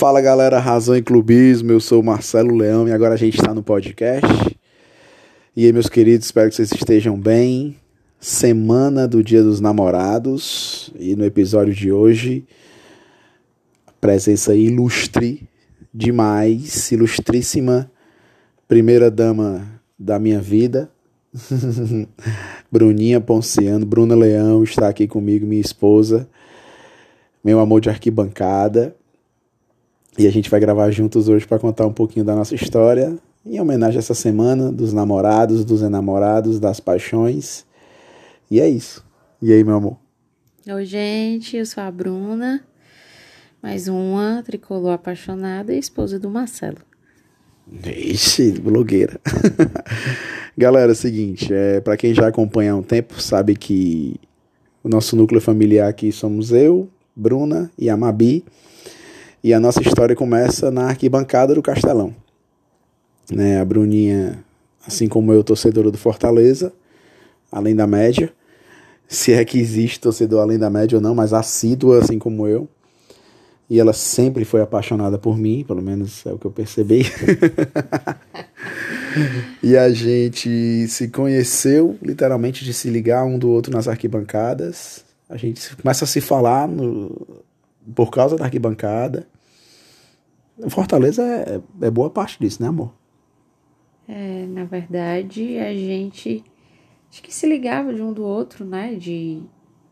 Fala galera, Razão e Clubismo, eu sou Marcelo Leão e agora a gente está no podcast. E aí, meus queridos, espero que vocês estejam bem. Semana do Dia dos Namorados e no episódio de hoje, presença ilustre demais, ilustríssima, primeira dama da minha vida, Bruninha Ponciano, Bruna Leão está aqui comigo, minha esposa, meu amor de arquibancada. E a gente vai gravar juntos hoje para contar um pouquinho da nossa história, em homenagem a essa semana dos namorados, dos enamorados, das paixões. E é isso. E aí, meu amor? Oi, gente, eu sou a Bruna, mais uma tricolor apaixonada e esposa do Marcelo. Ixi, blogueira. Galera, é o seguinte, é, para quem já acompanha há um tempo, sabe que o nosso núcleo familiar aqui somos eu, Bruna e a Mabi. E a nossa história começa na arquibancada do Castelão. Né, a Bruninha, assim como eu, torcedora do Fortaleza, além da média. Se é que existe torcedor além da média ou não, mas assídua, assim como eu. E ela sempre foi apaixonada por mim, pelo menos é o que eu percebi. e a gente se conheceu, literalmente, de se ligar um do outro nas arquibancadas. A gente começa a se falar no, por causa da arquibancada. Fortaleza é, é boa parte disso, né, amor? É, na verdade, a gente acho que se ligava de um do outro, né? De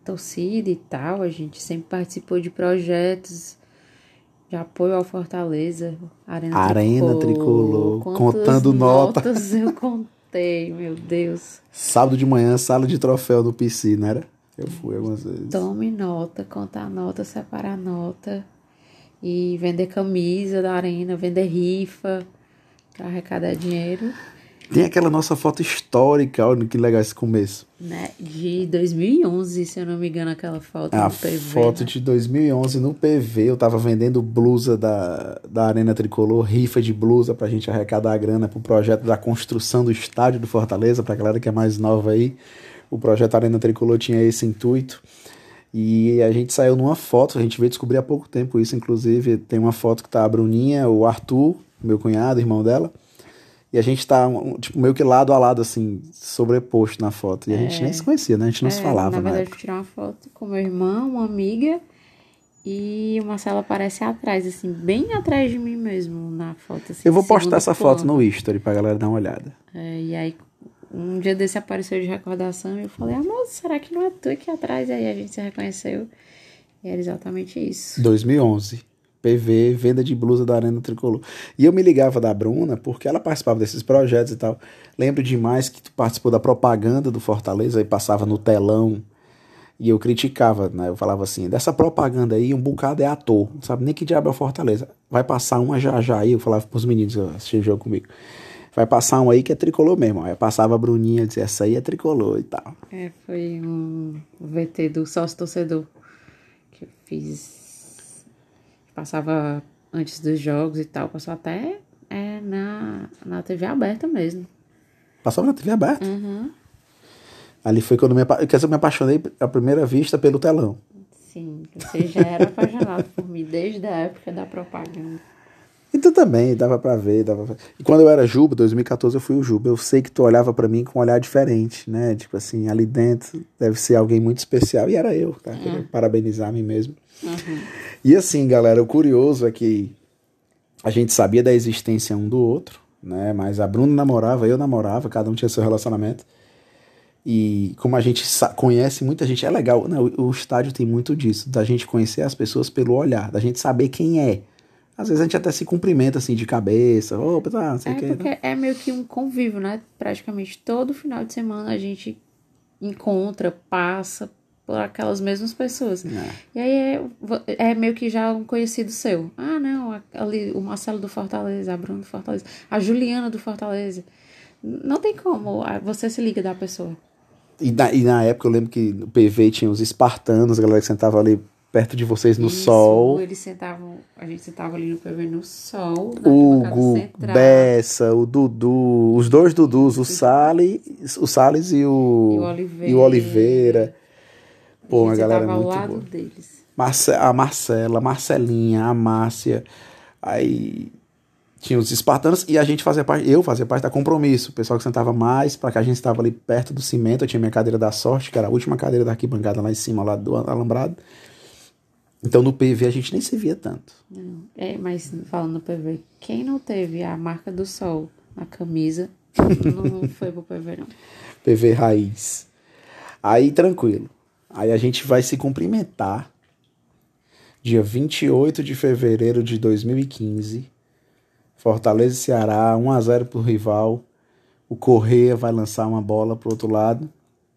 torcida e tal. A gente sempre participou de projetos de apoio ao Fortaleza. Arena, Arena Tricolor. Contando notas. notas eu contei, meu Deus. Sábado de manhã, sala de troféu no PC, não era? Eu fui algumas vezes. Tome nota, contar nota, separar nota. E vender camisa da arena, vender rifa para arrecadar dinheiro. Tem aquela nossa foto histórica, olha que legal esse começo. Né? De 2011, se eu não me engano, aquela foto A no PV. foto né? de 2011 no PV, eu tava vendendo blusa da, da Arena Tricolor, rifa de blusa pra gente arrecadar a grana pro projeto da construção do estádio do Fortaleza, pra galera que é mais nova aí. O projeto Arena Tricolor tinha esse intuito. E a gente saiu numa foto, a gente veio descobrir há pouco tempo isso, inclusive. Tem uma foto que tá a Bruninha, o Arthur, meu cunhado, irmão dela. E a gente tá, tipo, meio que lado a lado, assim, sobreposto na foto. E a gente nem se conhecia, né? A gente não se É, falava Na na verdade, época. eu tirar uma foto com meu irmão, uma amiga. E o Marcelo aparece atrás, assim, bem atrás de mim mesmo, na foto. Assim, Eu vou postar essa foto plano. no History pra galera dar uma olhada. É, e aí, um dia desse apareceu de recordação e eu falei, amor, será que não é tu aqui atrás? E aí a gente se reconheceu. E era exatamente isso. 2011. PV, venda de blusa da Arena Tricolor. E eu me ligava da Bruna porque ela participava desses projetos e tal. Lembro demais que tu participou da propaganda do Fortaleza e passava no telão. E eu criticava, né? Eu falava assim, dessa propaganda aí, um bocado é ator. Não sabe nem que diabo é o Fortaleza. Vai passar uma já já aí, eu falava pros meninos que o jogo comigo. Vai passar um aí que é tricolor mesmo. Aí passava a Bruninha e dizia, essa aí é tricolor e tal. É, foi um VT do sócio torcedor que eu fiz. Passava antes dos jogos e tal, passou até é, na, na TV aberta mesmo. Passava na TV aberta. Uhum. Ali foi quando me, quer eu me apaixonei à primeira vista pelo telão. Sim, você já era apaixonado por mim desde a época da propaganda. E tu também, dava pra ver, dava pra... E quando eu era Juba, 2014 eu fui o Juba. Eu sei que tu olhava pra mim com um olhar diferente, né? Tipo assim, ali dentro deve ser alguém muito especial. E era eu, tá? Queria parabenizar a mim mesmo. Uhum. E assim, galera, o curioso é que a gente sabia da existência um do outro, né? Mas a Bruna namorava, eu namorava, cada um tinha seu relacionamento. E como a gente conhece muita gente, é legal, né? O, o estádio tem muito disso, da gente conhecer as pessoas pelo olhar, da gente saber quem é. Às vezes a gente até se cumprimenta assim de cabeça, opa, tá, não sei É o quê. né? porque é meio que um convívio, né? Praticamente todo final de semana a gente encontra, passa por aquelas mesmas pessoas. É. E aí é, é meio que já um conhecido seu. Ah, não, ali o Marcelo do Fortaleza, a Bruna do Fortaleza, a Juliana do Fortaleza. Não tem como, você se liga da pessoa. E na, e na época eu lembro que no PV tinha os espartanos, a galera que sentava ali perto de vocês no Isso, sol. Eles sentavam, a gente sentava ali no PV no sol, Hugo. Bessa, o Dudu, os dois Dudus, o Salles, o Salles e o, E o Oliveira. e o Oliveira. Pô, a gente galera ao muito lado boa. deles. Marce- a Marcela, a Marcelinha, a Márcia, Aí tinha os espartanos e a gente fazia parte, eu fazia parte da compromisso. O pessoal que sentava mais, para que a gente estava ali perto do cimento. Eu tinha minha cadeira da sorte, que era a última cadeira da arquibancada lá em cima, lá do alambrado. Então no PV a gente nem se via tanto. É, mas falando no PV, quem não teve a marca do sol na camisa, não foi pro PV, não. PV raiz. Aí tranquilo. Aí a gente vai se cumprimentar dia 28 de fevereiro de 2015. Fortaleza e Ceará, 1 a 0 pro rival. O Correia vai lançar uma bola pro outro lado.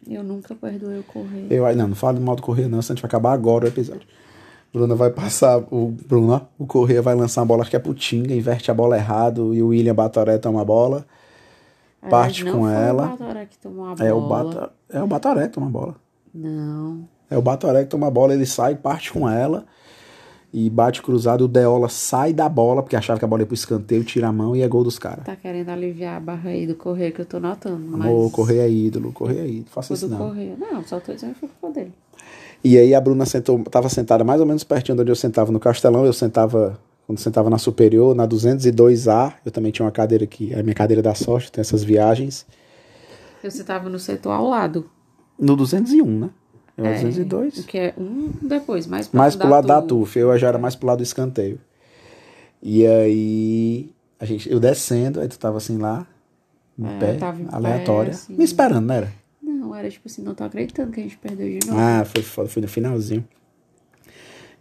Eu nunca perdoei o Correia. Eu, não, não fala do mal do Correia não, senão a gente vai acabar agora o episódio. Bruna vai passar, o Bruno, o Correia vai lançar uma bola, acho que é pro Tinga, inverte a bola errado e o William Batoré toma a bola. Parte não com ela. o Batoré que tomou a bola. É o, Bata, é o Batoré que toma a bola. Não. É o Batoré que toma a bola, ele sai, parte com ela e bate cruzado. O Deola sai da bola, porque achava que a bola ia pro escanteio, tira a mão e é gol dos caras. Tá querendo aliviar a barra aí do Correia que eu tô notando. Mas... Ô, Correia é ídolo, Correia é ídolo. Faça isso não. Correia. Não, só tô dizendo que foi culpa dele. E aí a Bruna sentou, tava sentada mais ou menos pertinho de onde eu sentava no Castelão. Eu sentava, quando sentava na Superior, na 202A. Eu também tinha uma cadeira aqui, a minha cadeira da sorte, tem essas viagens. Você tava no setor ao lado. No 201, né? Eu É, 202. Que é um depois, mais pro Mais pro lado da Tu. TUF, eu já era mais pro lado do escanteio. E aí, a gente, eu descendo, aí tu tava assim lá, em É, pé, eu em pé, aleatória. assim. Me esperando, não era? Não, era tipo assim, não tô acreditando que a gente perdeu de novo. Ah, foi foda, foi no finalzinho.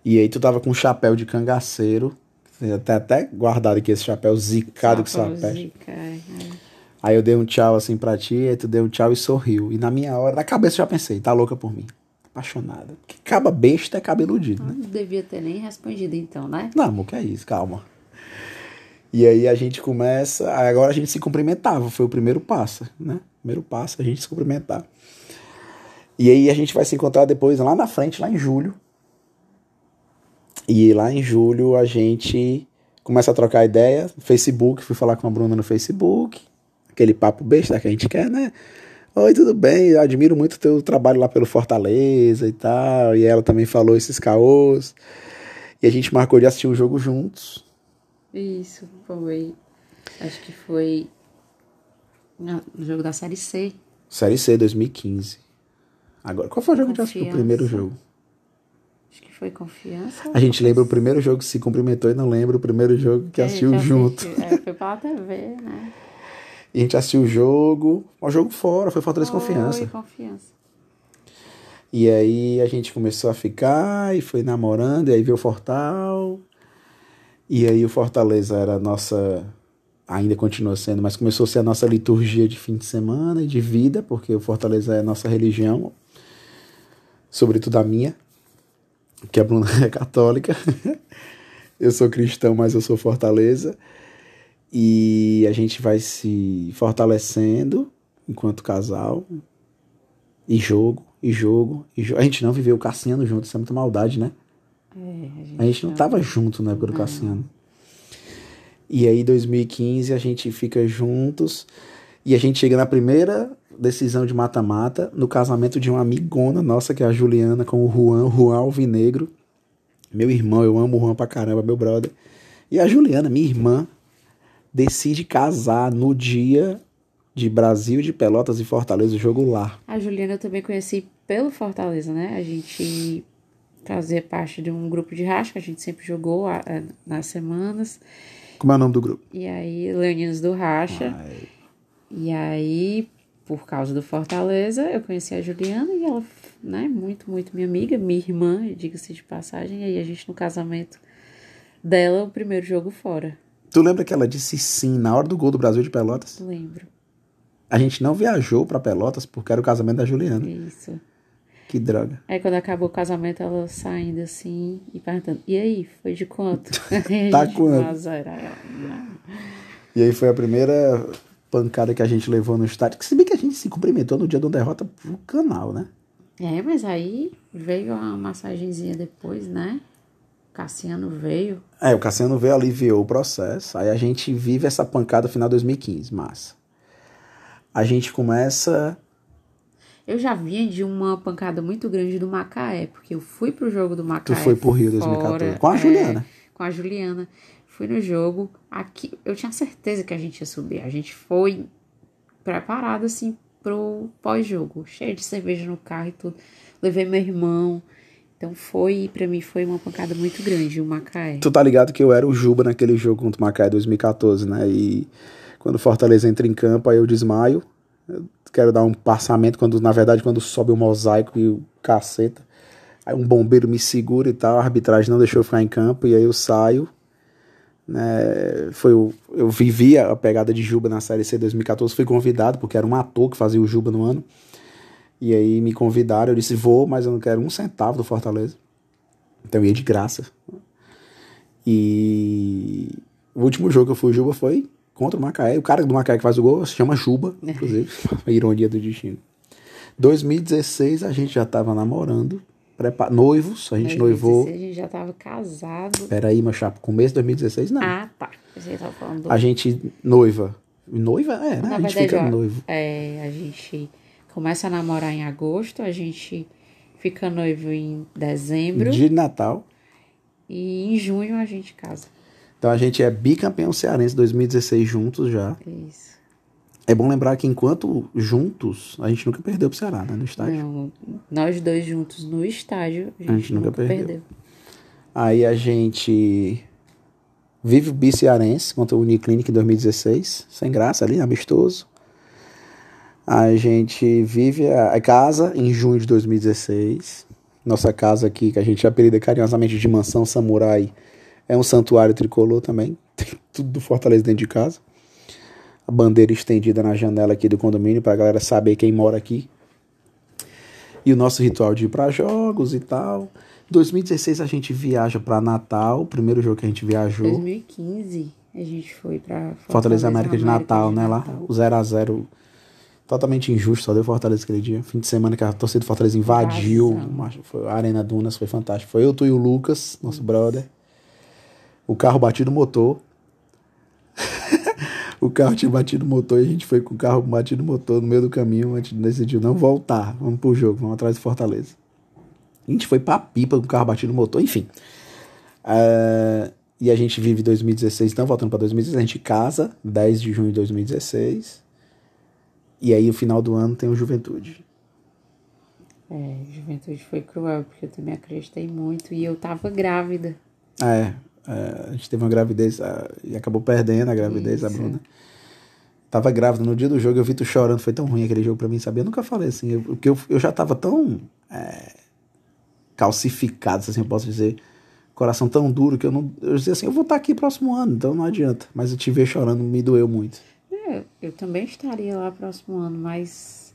E aí tu tava com um chapéu de cangaceiro, até, até guardado aqui esse chapéu zicado que zica, é. Aí eu dei um tchau assim pra ti, aí tu deu um tchau e sorriu. E na minha hora, na cabeça eu já pensei, tá louca por mim. Apaixonada. Porque caba besta é cabo iludido, né? Não devia ter nem respondido então, né? Não, amor, que é isso, calma. E aí a gente começa, agora a gente se cumprimentava, foi o primeiro passo, né? Primeiro passo, a gente se cumprimentar. E aí a gente vai se encontrar depois lá na frente, lá em julho. E lá em julho a gente começa a trocar ideia Facebook, fui falar com a Bruna no Facebook, aquele papo besta que a gente quer, né? Oi, tudo bem? Eu admiro muito o teu trabalho lá pelo Fortaleza e tal. E ela também falou esses caôs. E a gente marcou de assistir o jogo juntos. Isso, foi. Acho que foi no jogo da Série C. Série C 2015. Agora, qual foi o jogo que a gente assistiu? O Confiança. primeiro jogo. Acho que foi confiança. A gente lembra o primeiro jogo que se cumprimentou e não lembra o primeiro jogo que É, assistiu junto. É, foi pela TV, né? E a gente assistiu o jogo. O jogo fora, foi Fortaleza Foi Confiança. confiança. E aí a gente começou a ficar e foi namorando, e aí veio o Fortal. E aí o Fortaleza era a nossa. Ainda continua sendo, mas começou a ser a nossa liturgia de fim de semana e de vida, porque o Fortaleza é a nossa religião, sobretudo a minha, que a Bruna é católica. Eu sou cristão, mas eu sou Fortaleza. E a gente vai se fortalecendo enquanto casal, e jogo, e jogo, e jogo. A gente não viveu o Cassiano junto, isso é muita maldade, né? É, a gente, A gente não tava junto na época do Cassiano. E aí, 2015, a gente fica juntos e a gente chega na primeira decisão de mata-mata no casamento de uma amigona nossa, que é a Juliana, com o Juan, Juan Alvinegro. Meu irmão, eu amo o Juan pra caramba, meu brother. E a Juliana, minha irmã, decide casar no dia de Brasil, de Pelotas e Fortaleza, o jogo lá. A Juliana eu também conheci pelo Fortaleza, né? A gente fazia parte de um grupo de racha que a gente sempre jogou nas semanas. Como é o nome do grupo? E aí, Leoninos do Racha. Ai. E aí, por causa do Fortaleza, eu conheci a Juliana e ela, né, muito, muito minha amiga, minha irmã, diga-se de passagem. E aí, a gente no casamento dela, o primeiro jogo fora. Tu lembra que ela disse sim na hora do gol do Brasil de Pelotas? Lembro. A gente não viajou pra Pelotas porque era o casamento da Juliana. Isso. Que droga. Aí quando acabou o casamento, ela saindo assim e perguntando, e aí, foi de quanto? Tá quanto? E aí foi a primeira pancada que a gente levou no estádio. Que se bem que a gente se cumprimentou no dia da derrota pro canal, né? É, mas aí veio uma massagenzinha depois, né? Cassiano veio. É, o Cassiano veio, aliviou o processo. Aí a gente vive essa pancada final de 2015, massa. A gente começa. Eu já vinha de uma pancada muito grande do Macaé, porque eu fui pro jogo do Macaé. Tu foi pro Rio 2014 com a é, Juliana. Com a Juliana. fui no jogo. Aqui, eu tinha certeza que a gente ia subir. A gente foi preparado assim pro pós-jogo, cheio de cerveja no carro e tudo. Levei meu irmão. Então foi, para mim foi uma pancada muito grande o Macaé. Tu tá ligado que eu era o Juba naquele jogo contra o Macaé 2014, né? E quando o Fortaleza entra em campo, aí eu desmaio. Eu quero dar um passamento quando na verdade quando sobe o mosaico e o caceta. Aí um bombeiro me segura e tal, a arbitragem não deixou eu ficar em campo e aí eu saio. Né, foi o, eu vivi a pegada de Juba na Série C 2014, fui convidado, porque era um ator que fazia o Juba no ano. E aí me convidaram, eu disse, vou, mas eu não quero um centavo do Fortaleza. Então eu ia de graça. E o último jogo que eu fui Juba foi contra o Macaé. O cara do Macaé que faz o gol se chama Juba, inclusive. a ironia do destino. 2016 a gente já tava namorando, prepa... noivos, a gente 2016, noivou. A gente já tava casado. Peraí, meu chapa, começo de 2016 não. Ah, tá. Você tava falando do... A gente noiva. Noiva? É, né? Na a gente verdade, fica ó, noivo. É, a gente começa a namorar em agosto, a gente fica noivo em dezembro De Natal. e em junho a gente casa. Então a gente é bicampeão cearense 2016 juntos já. Isso. É bom lembrar que enquanto juntos, a gente nunca perdeu pro Ceará, né? No estádio. Não, nós dois juntos no estádio, a gente, gente nunca nunca, perdeu. perdeu. Aí a gente vive o bicearense contra o Uniclinic em 2016, sem graça ali, amistoso. A gente vive a, a casa em junho de 2016. Nossa casa aqui, que a gente apelida carinhosamente de Mansão Samurai, é um santuário tricolor também. Tem tudo do Fortaleza dentro de casa. A bandeira estendida na janela aqui do condomínio para a galera saber quem mora aqui. E o nosso ritual de ir para jogos e tal. 2016 a gente viaja para Natal, primeiro jogo que a gente viajou. 2015 a gente foi pra Fortaleza América de Natal, de né? Lá, Natal. o 0 a 0 totalmente injusto, só deu Fortaleza aquele dia. Fim de semana que a torcida do Fortaleza invadiu, foi, a Arena Dunas foi fantástico. Foi eu, tu e o Lucas, nosso brother. O carro batido motor. o carro tinha batido motor e a gente foi com o carro batido motor no meio do caminho. A gente decidiu não voltar, vamos pro jogo, vamos atrás de Fortaleza. A gente foi pra pipa com o carro batido no motor, enfim. É, e a gente vive 2016, então voltando para 2016, a gente casa 10 de junho de 2016. E aí o final do ano tem o Juventude. É, juventude foi cruel, porque eu também acreditei muito e eu tava grávida. É, a gente teve uma gravidez ah, e acabou perdendo a gravidez, a Isso. Bruna. Tava grávida no dia do jogo, eu vi tu chorando, foi tão ruim aquele jogo pra mim, sabia? Eu nunca falei assim, eu- porque eu, eu já tava tão é, calcificado, se assim eu posso dizer, coração tão duro que eu não. Eu dizia assim, eu vou estar aqui próximo ano, então não adianta. Mas eu te ver chorando me doeu muito. É, eu também estaria lá próximo ano, mas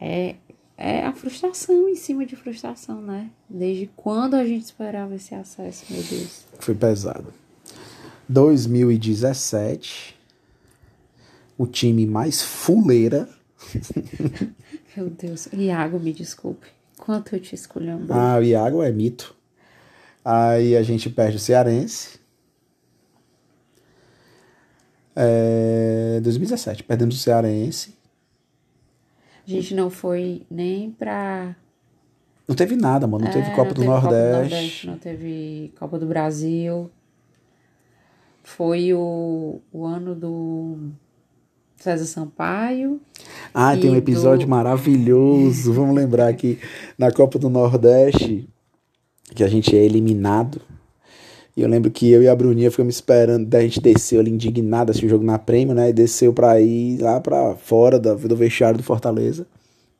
é, é a frustração em cima de frustração, né? Desde quando a gente esperava esse acesso, meu Deus. Foi pesado. 2017, o time mais fuleira. Meu Deus. Iago, me desculpe. Quanto eu te escolhendo. Ah, o Iago é mito. Aí a gente perde o Cearense. É, 2017, perdemos o Cearense. A gente não foi nem pra. Não teve nada, mano. Não teve É, Copa, do, teve Nordeste. Não teve Copa do Brasil. Foi o, o ano do César Sampaio. Ah, tem um episódio do- maravilhoso. Vamos lembrar que na Copa do Nordeste, que a gente é eliminado. E eu lembro que eu e a Bruninha ficamos esperando, a gente desceu ali indignado, assistiu o jogo na Prêmio, né? E desceu pra ir lá pra fora do, do vestiário do Fortaleza.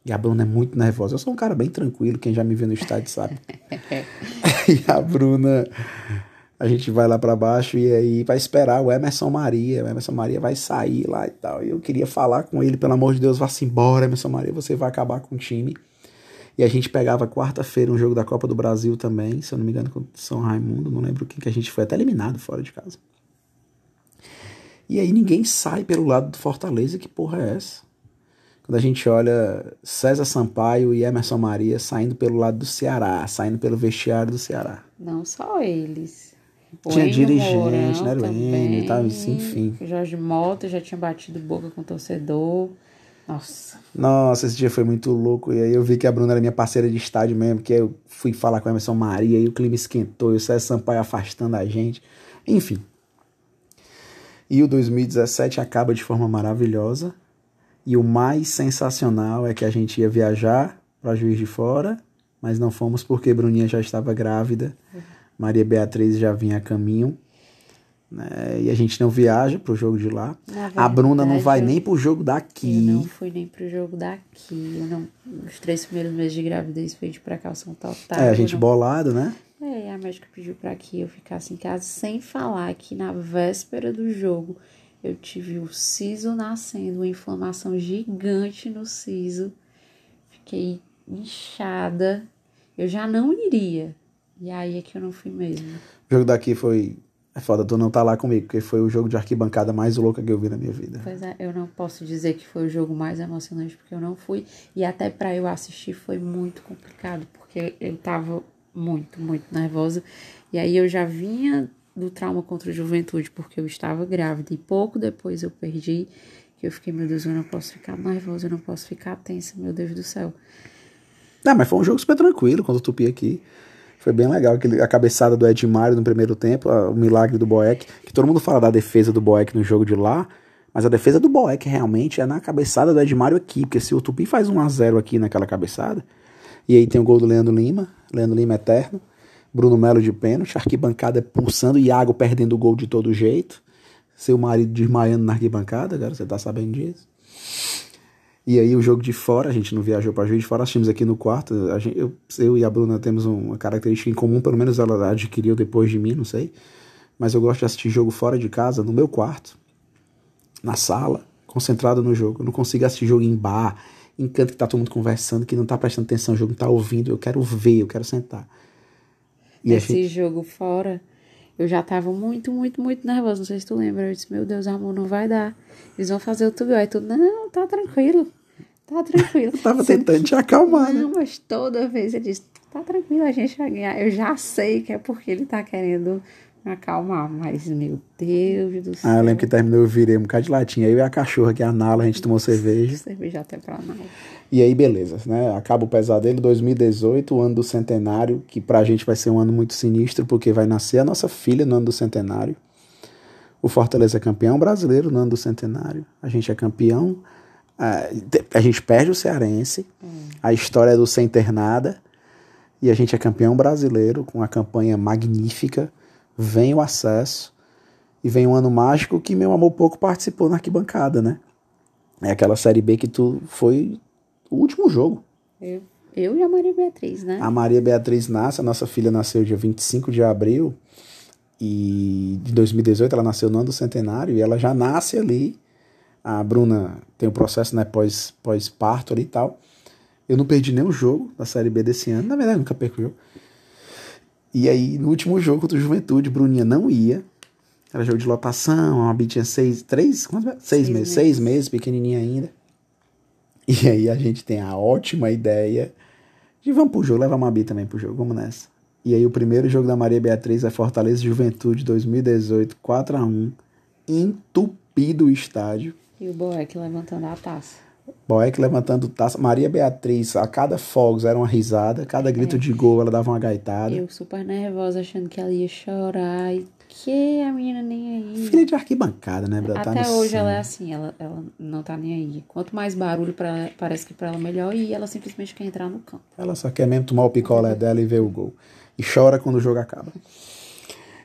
E a Bruna é muito nervosa. Eu sou um cara bem tranquilo, quem já me viu no estádio sabe. e a Bruna, a gente vai lá pra baixo e aí vai esperar o Emerson Maria. O Emerson Maria vai sair lá e tal. E eu queria falar com ele, pelo amor de Deus, vá-se embora, Emerson Maria, você vai acabar com o time. E a gente pegava quarta-feira um jogo da Copa do Brasil também, se eu não me engano, com São Raimundo, não lembro quem que a gente foi, até eliminado fora de casa. E aí ninguém sai pelo lado do Fortaleza, que porra é essa? Quando a gente olha César Sampaio e Emerson Maria saindo pelo lado do Ceará, saindo pelo vestiário do Ceará. Não só eles. O Tinha Enio dirigente, Mourão né? Era o Enio e tal, também. enfim. O Jorge Mota já tinha batido boca com o torcedor. Nossa. Nossa, esse dia foi muito louco. E aí eu vi que a Bruna era minha parceira de estádio mesmo, que eu fui falar com a Emerson Maria e o clima esquentou, e o César Sampaio afastando a gente. Enfim. E o 2017 acaba de forma maravilhosa. E o mais sensacional é que a gente ia viajar para Juiz de Fora, mas não fomos porque Bruninha já estava grávida, Maria Beatriz já vinha a caminho. Né? E a gente não viaja pro jogo de lá. Na a Bruna não verdade, vai eu- nem pro jogo daqui. Eu não fui nem pro jogo daqui. Eu não, os três primeiros meses de gravidez foi de precaução total. é, a gente não- bolado, né? É, a médica pediu pra que eu ficasse em casa, sem falar que na véspera do jogo eu tive o siso nascendo, uma inflamação gigante no siso. Fiquei inchada. Eu já não iria. E aí é que eu não fui mesmo. O jogo daqui foi. É foda, tu não tá lá comigo, porque foi o jogo de arquibancada mais louca que eu vi na minha vida. Pois é, eu não posso dizer que foi o jogo mais emocionante porque eu não fui. E até pra eu assistir foi muito complicado, porque eu tava muito, muito nervosa. E aí eu já vinha do trauma contra a juventude, porque eu estava grávida. E pouco depois eu perdi, que eu fiquei, meu Deus, eu não posso ficar nervosa, eu não posso ficar tensa, meu Deus do céu. Não, mas foi um jogo super tranquilo quando o Tupi aqui. Foi bem legal. Aquele, a cabeçada do Edmário no primeiro tempo, o milagre do Boeck. Que todo mundo fala da defesa do Boeck no jogo de lá. Mas a defesa do Boeck realmente é na cabeçada do Edmário aqui. Porque se o Tupi faz 1 a 0 aqui naquela cabeçada. E aí tem o gol do Leandro Lima. Leandro Lima eterno. Bruno Melo de pênalti. Arquibancada pulsando. Iago perdendo o gol de todo jeito. Seu marido desmaiando na arquibancada, cara. Você tá sabendo disso? E aí o jogo de fora, a gente não viajou para Juiz de Fora, assistimos aqui no quarto. A gente, eu, eu e a Bruna temos uma característica em comum, pelo menos ela adquiriu depois de mim, não sei. Mas eu gosto de assistir jogo fora de casa, no meu quarto, na sala, concentrado no jogo. Eu não consigo assistir jogo em bar, em canto que tá todo mundo conversando, que não tá prestando atenção no jogo, não tá ouvindo. Eu quero ver, eu quero sentar. E Esse gente, jogo fora, eu já tava muito, muito, muito nervosa. Não sei se tu lembra. Eu disse, meu Deus, amor, não vai dar. Eles vão fazer o tubo. Aí tu, não, tá tranquilo. Tá tranquilo. eu tava tentando te acalmar, né? Não, mas toda vez ele diz, tá tranquilo, a gente vai ganhar. Eu já sei que é porque ele tá querendo me acalmar, mas meu Deus do céu. Ah, eu lembro que terminou, eu virei um bocado de latinha. Eu e a cachorra, que é a Nala, a gente tomou cerveja. Cerveja até pra nada. E aí, beleza, né? Acaba o pesadelo 2018, o ano do centenário, que pra gente vai ser um ano muito sinistro, porque vai nascer a nossa filha no ano do centenário. O Fortaleza é campeão brasileiro no ano do centenário. A gente é campeão. A, a gente perde o Cearense. A história é do sem ter nada. E a gente é campeão brasileiro com uma campanha magnífica. Vem o acesso. E vem um ano mágico que meu amor pouco participou na arquibancada, né? É aquela Série B que tu foi o último jogo. Eu, eu e a Maria Beatriz, né? A Maria Beatriz nasce, a nossa filha nasceu dia 25 de abril e de 2018 ela nasceu no ano do centenário e ela já nasce ali. A Bruna tem o processo né, pós, pós-parto ali e tal. Eu não perdi nenhum jogo da Série B desse ano. Na verdade, nunca perco jogo. E aí, no último jogo contra o Juventude, Bruninha não ia. Era jogo de lotação, a Mabi tinha seis, três, quantos meses? Seis, Seis meses, meses. seis meses, pequenininha ainda. E aí a gente tem a ótima ideia de vamos pro jogo, leva a Mabi também pro jogo, vamos nessa. E aí o primeiro jogo da Maria Beatriz é Fortaleza Juventude 2018, 4x1, entupido o estádio. E o Boeck levantando a taça. Boeck levantando taça. Maria Beatriz, a cada fogos era uma risada, cada grito de gol ela dava uma gaitada. Eu super nervosa, achando que ela ia chorar. E que a menina nem aí. Filha de arquibancada, né? Tá Até no hoje ela é assim, ela, ela não tá nem aí. Quanto mais barulho, pra parece que pra ela melhor. E ela simplesmente quer entrar no campo. Ela só quer mesmo tomar o picolé dela e ver o gol. E chora quando o jogo acaba.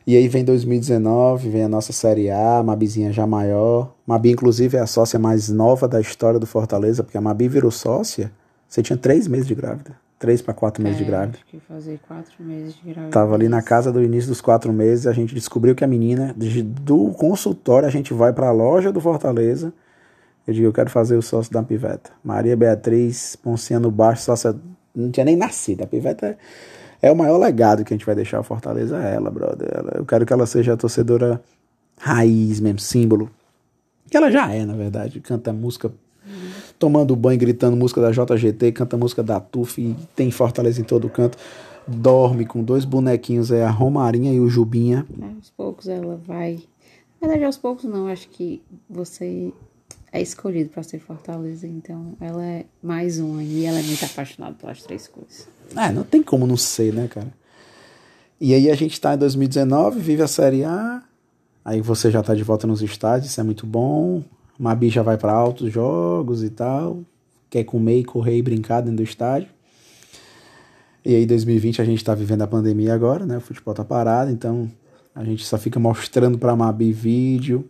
E aí vem 2019, vem a nossa Série A, Mabizinha já maior. Mabi, inclusive, é a sócia mais nova da história do Fortaleza, porque a Mabi virou sócia. Você tinha três meses de grávida. Três para quatro meses de É, grávida. Acho que fazer quatro meses de gravidez. Tava ali na casa do início dos quatro meses, a gente descobriu que a menina, do consultório, a gente vai para a loja do Fortaleza. Eu digo, eu quero fazer o sócio da Piveta. Maria Beatriz, Poncinha no baixo, sócia. Não tinha nem nascido. A Piveta é, é o maior legado que a gente vai deixar ao Fortaleza, é ela, brother. Eu quero que ela seja a torcedora raiz mesmo, símbolo. Que ela já é, na verdade. Canta música tomando banho, gritando música da JGT, canta música da TUF, e tem Fortaleza em todo canto. Dorme com dois bonequinhos, é a Romarinha e o Jubinha. É, aos poucos ela vai. Na verdade, aos poucos não. Acho que você é escolhido pra ser Fortaleza. Então, ela é mais uma. E ela é muito apaixonada pelas três coisas. É, não tem como não ser, né, cara? E aí a gente tá em 2019, vive a Série A, Aí você já tá de volta nos estádios, isso é muito bom. Mabi já vai para altos jogos e tal. Quer comer e correr e brincar dentro do estádio. E aí 2020 a gente tá vivendo a pandemia agora, né? O futebol tá parado, então a gente só fica mostrando pra Mabi vídeo,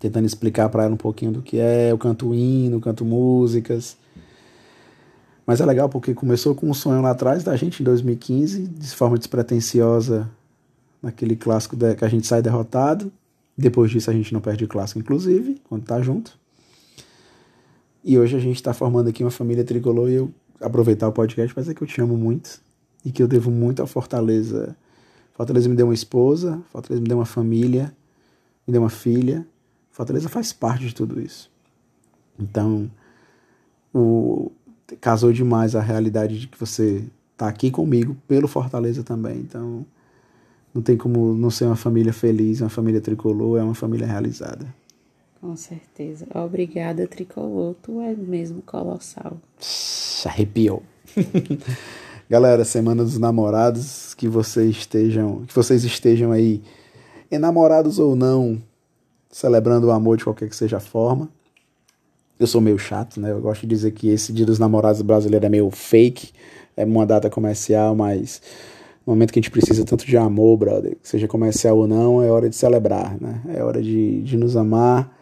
tentando explicar para ela um pouquinho do que é, eu canto hino, canto músicas. Mas é legal porque começou com um sonho lá atrás da gente em 2015, de forma despretensiosa, naquele clássico que a gente sai derrotado. Depois disso a gente não perde o clássico, inclusive, quando tá junto. E hoje a gente está formando aqui uma família tricolor e eu aproveitar o podcast para dizer que eu te amo muito e que eu devo muito à Fortaleza. Fortaleza me deu uma esposa, Fortaleza me deu uma família, me deu uma filha. Fortaleza faz parte de tudo isso. Então, o, casou demais a realidade de que você está aqui comigo pelo Fortaleza também. Então, não tem como não ser uma família feliz, uma família tricolor, é uma família realizada. Com certeza. Obrigada, tricolor. Tu é mesmo colossal. Arrepiou. Galera, semana dos namorados, que vocês estejam, que vocês estejam aí enamorados ou não, celebrando o amor de qualquer que seja a forma. Eu sou meio chato, né? Eu gosto de dizer que esse Dia dos Namorados brasileiro é meio fake, é uma data comercial, mas no momento que a gente precisa tanto de amor, brother, seja comercial ou não, é hora de celebrar, né? É hora de, de nos amar,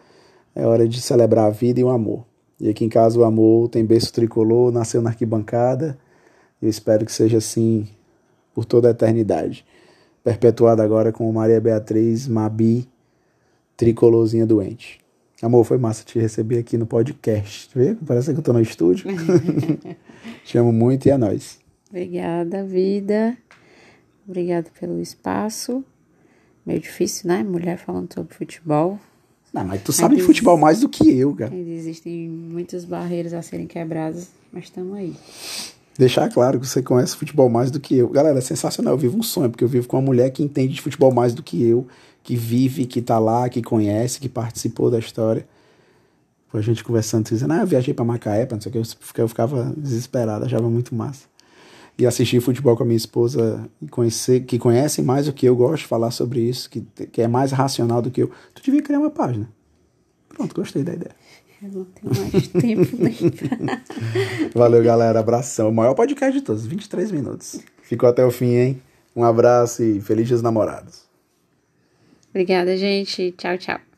é hora de celebrar a vida e o amor. E aqui em casa o amor tem berço tricolor, nasceu na arquibancada. Eu espero que seja assim por toda a eternidade. Perpetuado agora com Maria Beatriz Mabi, tricolorzinha doente. Amor, foi massa te receber aqui no podcast. Vê? Parece que eu tô no estúdio. te amo muito e é nóis. Obrigada, vida. Obrigada pelo espaço. Meio difícil, né? Mulher falando sobre futebol. Não, mas tu sabe de futebol mais do que eu, cara. Existem muitas barreiras a serem quebradas, mas estamos aí. Deixar claro que você conhece futebol mais do que eu. Galera, é sensacional. Eu vivo um sonho, porque eu vivo com uma mulher que entende de futebol mais do que eu, que vive, que tá lá, que conhece, que participou da história. Foi a gente conversando, dizendo, ah, eu viajei pra Macaé, não sei o que, eu ficava desesperado, achava muito massa e assistir futebol com a minha esposa e conhecer, que conhece mais do que eu, gosto de falar sobre isso, que, que é mais racional do que eu, tu devia criar uma página. Pronto, gostei da ideia. Eu não tenho mais tempo nem pra... Valeu, galera. Abração. O maior podcast de todos, 23 minutos. Ficou até o fim, hein? Um abraço e felizes namorados. Obrigada, gente. Tchau, tchau.